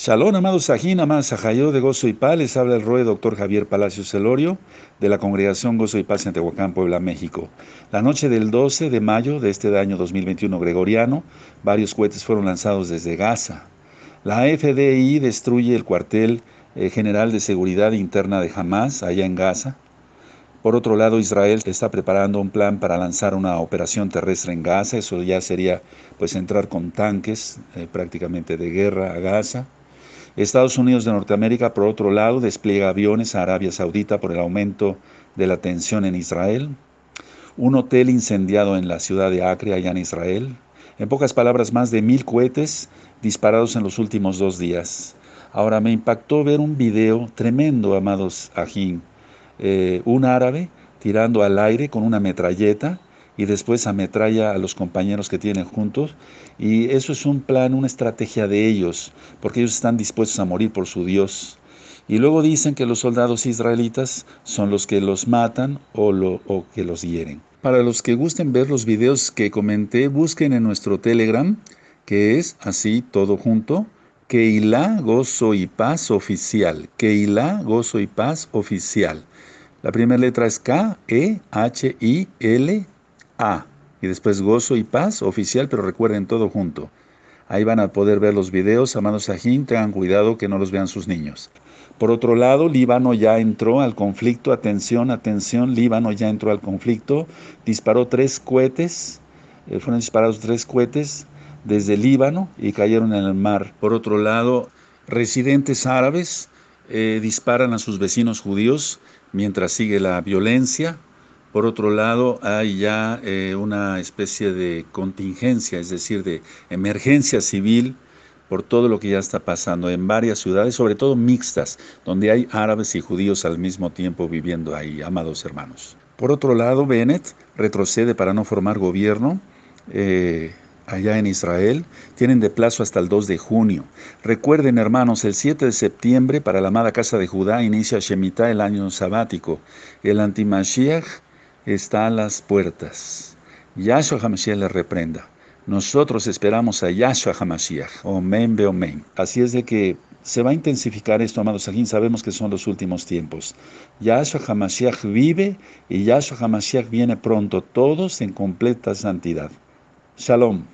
Shalom, amados Sajín, amados Sajayó de Gozo y Paz, les habla el Roe doctor Javier Palacios Celorio de la Congregación Gozo y Paz en Tehuacán, Puebla, México. La noche del 12 de mayo de este año 2021 gregoriano, varios cohetes fueron lanzados desde Gaza. La FDI destruye el cuartel eh, general de seguridad interna de Hamas allá en Gaza. Por otro lado, Israel está preparando un plan para lanzar una operación terrestre en Gaza. Eso ya sería pues entrar con tanques eh, prácticamente de guerra a Gaza. Estados Unidos de Norteamérica, por otro lado, despliega aviones a Arabia Saudita por el aumento de la tensión en Israel. Un hotel incendiado en la ciudad de Acre, allá en Israel. En pocas palabras, más de mil cohetes disparados en los últimos dos días. Ahora me impactó ver un video tremendo, amados ajín. Eh, un árabe tirando al aire con una metralleta y después ametralla a los compañeros que tienen juntos. Y eso es un plan, una estrategia de ellos, porque ellos están dispuestos a morir por su Dios. Y luego dicen que los soldados israelitas son los que los matan o, lo, o que los hieren. Para los que gusten ver los videos que comenté, busquen en nuestro Telegram, que es así todo junto, Keilah Gozo y Paz Oficial. Keilah Gozo y Paz Oficial. La primera letra es K, E, H, I, L, a. Y después gozo y paz oficial, pero recuerden todo junto. Ahí van a poder ver los videos, amados Sajín, tengan cuidado que no los vean sus niños. Por otro lado, Líbano ya entró al conflicto, atención, atención, Líbano ya entró al conflicto, disparó tres cohetes, eh, fueron disparados tres cohetes desde Líbano y cayeron en el mar. Por otro lado, residentes árabes eh, disparan a sus vecinos judíos mientras sigue la violencia, por otro lado, hay ya eh, una especie de contingencia, es decir, de emergencia civil por todo lo que ya está pasando en varias ciudades, sobre todo mixtas, donde hay árabes y judíos al mismo tiempo viviendo ahí, amados hermanos. Por otro lado, Bennett retrocede para no formar gobierno. Eh, allá en Israel, tienen de plazo hasta el 2 de junio. Recuerden, hermanos, el 7 de septiembre para la amada casa de Judá inicia Shemitah, el año sabático. El antimashiach está a las puertas. Yahshua HaMashiach le reprenda. Nosotros esperamos a Yahshua HaMashiach. Omen be omen. Así es de que se va a intensificar esto, amados aquí. Sabemos que son los últimos tiempos. Yahshua HaMashiach vive y Yahshua HaMashiach viene pronto, todos en completa santidad. Shalom.